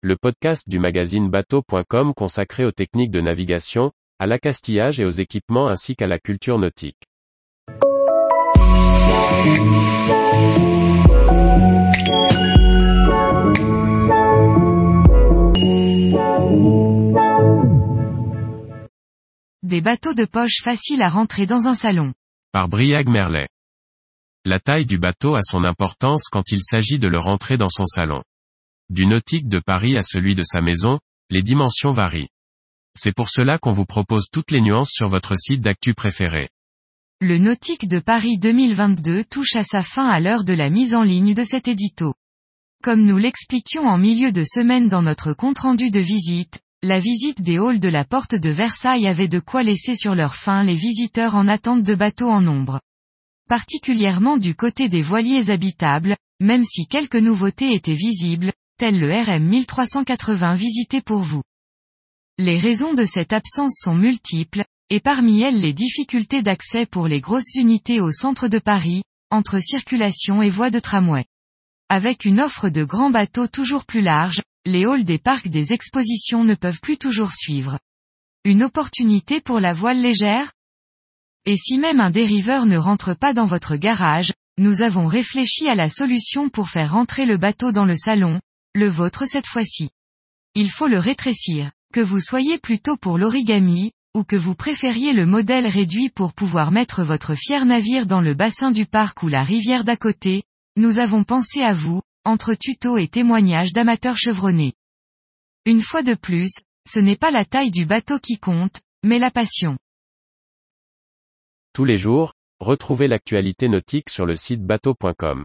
le podcast du magazine bateau.com consacré aux techniques de navigation, à l'accastillage et aux équipements ainsi qu'à la culture nautique. Des bateaux de poche faciles à rentrer dans un salon. Par Briag Merlet. La taille du bateau a son importance quand il s'agit de le rentrer dans son salon. Du nautique de Paris à celui de sa maison, les dimensions varient. C'est pour cela qu'on vous propose toutes les nuances sur votre site d'actu préféré. Le nautique de Paris 2022 touche à sa fin à l'heure de la mise en ligne de cet édito. Comme nous l'expliquions en milieu de semaine dans notre compte-rendu de visite, la visite des halls de la porte de Versailles avait de quoi laisser sur leur fin les visiteurs en attente de bateaux en nombre. Particulièrement du côté des voiliers habitables, même si quelques nouveautés étaient visibles, tel le RM 1380 visité pour vous. Les raisons de cette absence sont multiples, et parmi elles les difficultés d'accès pour les grosses unités au centre de Paris, entre circulation et voies de tramway. Avec une offre de grands bateaux toujours plus large, les halls des parcs des expositions ne peuvent plus toujours suivre. Une opportunité pour la voile légère? Et si même un dériveur ne rentre pas dans votre garage, nous avons réfléchi à la solution pour faire rentrer le bateau dans le salon, le vôtre cette fois-ci. Il faut le rétrécir, que vous soyez plutôt pour l'origami, ou que vous préfériez le modèle réduit pour pouvoir mettre votre fier navire dans le bassin du parc ou la rivière d'à côté, nous avons pensé à vous, entre tutos et témoignages d'amateurs chevronnés. Une fois de plus, ce n'est pas la taille du bateau qui compte, mais la passion. Tous les jours, retrouvez l'actualité nautique sur le site bateau.com.